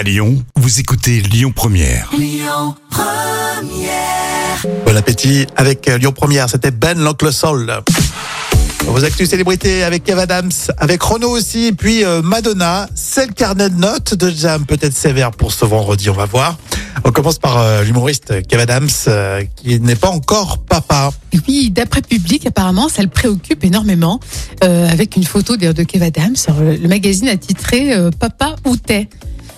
À Lyon, vous écoutez Lyon Première. Bon appétit avec euh, Lyon Première, c'était Ben l'Oncle Sol. Vos actus célébrités avec Kev Adams, avec Renaud aussi, puis euh, Madonna. C'est le carnet de notes de Jam, peut-être sévère pour ce vendredi, on va voir. On commence par euh, l'humoriste Kev Adams, qui n'est pas encore papa. Oui, d'après Public, apparemment, ça le préoccupe énormément. euh, avec une photo d'ailleurs de Kev Adams. Le, magazine a titré euh, Papa où t'es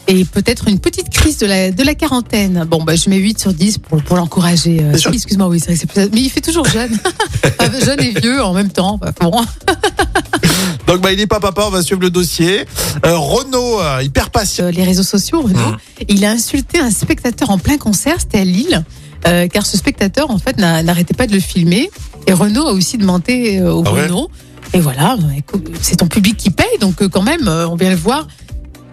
et peut-être une petite crise de la, de la quarantaine. Bon, bah, je mets 8 sur 10 pour, pour l'encourager. euh. Excuse-moi, oui, c'est plus... Mais il fait toujours jeune. Enfin, jeune et vieux en même temps. Bah, bon. Donc bah, il n'est pas papa, on va suivre le dossier. Euh, Renaud, euh, hyper patient. Les réseaux sociaux, Renaud, Mhm. il a insulté un spectateur en plein concert, c'était à Lille, car ce spectateur, en fait, n'a- n'arrêtait pas de le filmer. Et Renaud a aussi demandé au Ah ouais. Et voilà, c'est ton public qui paye, donc quand même, on vient le voir.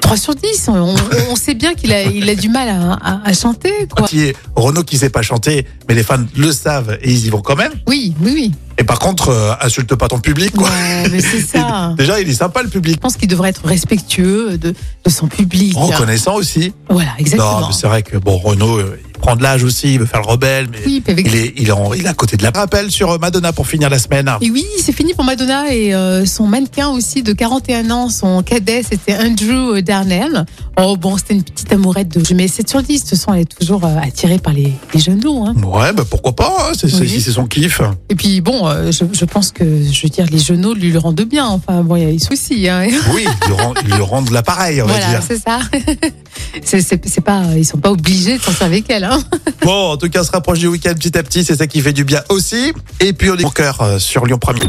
3 sur 10, on, on sait bien qu'il a, il a du mal à, à- à chanter, quoi. Qui est Renaud qui sait pas chanter, mais les fans le savent et ils y vont quand même. Oui, oui, oui. Et par contre, euh, insulte pas ton public, quoi. Ouais, mais c'est ça. Déjà, il est sympa le public. Je pense qu'il devrait être respectueux de, de son public. Reconnaissant aussi. Voilà, exactement. Non, mais c'est vrai que bon, Renaud, euh, prend de l'âge aussi, il veut faire le rebelle, mais Oui, puis avec il est, il est, en- il est à côté de la rappel sur euh, Madonna pour finir la semaine. Et oui, c'est fini pour Madonna et euh, son mannequin aussi de 41 ans, son cadet, c'était Andrew Darnell. Oh bon, c'était une petite amourette de... Je mets 7 sur 10, de toute façon, elle est toujours euh, attirée par les, les genoux. Hein. Ouais, bah pourquoi pas, hein, c'est, c'est- Oui. si c'est son kiff. Et puis bon, euh, je, je pense que, je veux dire, les genoux lui le rendent bien. Enfin bon, il y a des soucis. Hein. Oui, il lui rend, il lui rend de l'appareil, on va Voilà, dire. c'est ça. c'est, c'est, c'est pas, ils sont pas obligés de sortir avec elle. Hein. Bon, en tout cas, on se rapproche du week-end petit à petit, c'est ça qui fait du bien aussi. Et puis on est au cœur euh, sur Lyon Premier.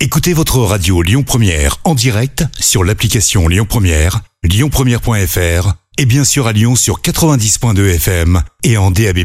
Écoutez votre radio Lyon Première en direct sur l'application Lyon Première, lyonpremière.fr et bien sûr à Lyon sur 90.2 FM et en DAB+.